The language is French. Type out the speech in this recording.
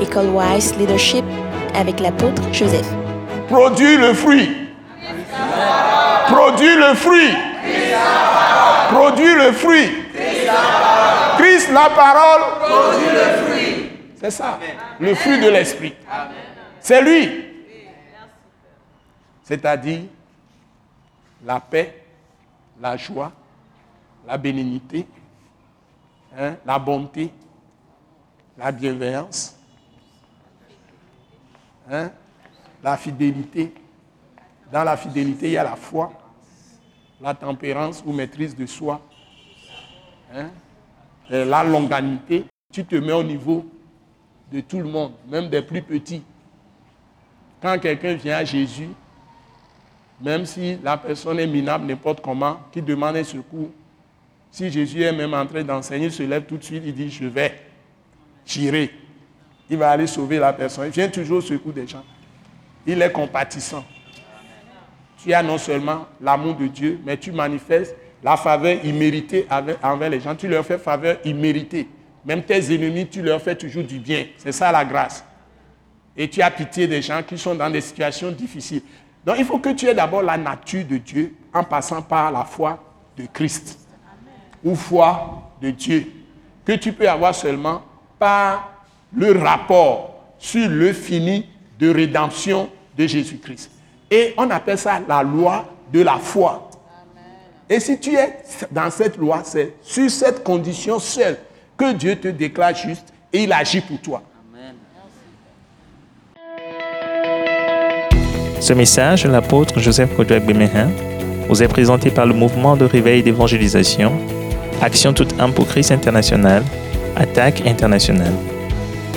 École Wise Leadership avec l'apôtre Joseph. Produis le fruit. Produis le fruit. Produis le fruit. Christ la parole. Produit le fruit. C'est ça. Le fruit de l'esprit. C'est lui. C'est-à-dire la paix, la joie, la bénignité, hein, la bonté, la bienveillance, hein, la fidélité. Dans la fidélité, il y a la foi, la tempérance ou maîtrise de soi, hein, la longanité. Tu te mets au niveau de tout le monde, même des plus petits. Quand quelqu'un vient à Jésus, même si la personne est minable n'importe comment, qui demande un secours, si Jésus est même en train d'enseigner, il se lève tout de suite, il dit, je vais, j'irai. Il va aller sauver la personne. Il vient toujours au secours des gens. Il est compatissant. Tu as non seulement l'amour de Dieu, mais tu manifestes la faveur imméritée envers les gens. Tu leur fais faveur imméritée. Même tes ennemis, tu leur fais toujours du bien. C'est ça la grâce. Et tu as pitié des gens qui sont dans des situations difficiles. Donc il faut que tu aies d'abord la nature de Dieu en passant par la foi de Christ. Ou foi de Dieu. Que tu peux avoir seulement par le rapport sur le fini de rédemption de Jésus-Christ. Et on appelle ça la loi de la foi. Et si tu es dans cette loi, c'est sur cette condition seule que Dieu te déclare juste et il agit pour toi. Ce message de l'apôtre Joseph Kodouak Bemehin vous est présenté par le mouvement de réveil d'évangélisation, Action toute âme pour Christ international, Attaque internationale.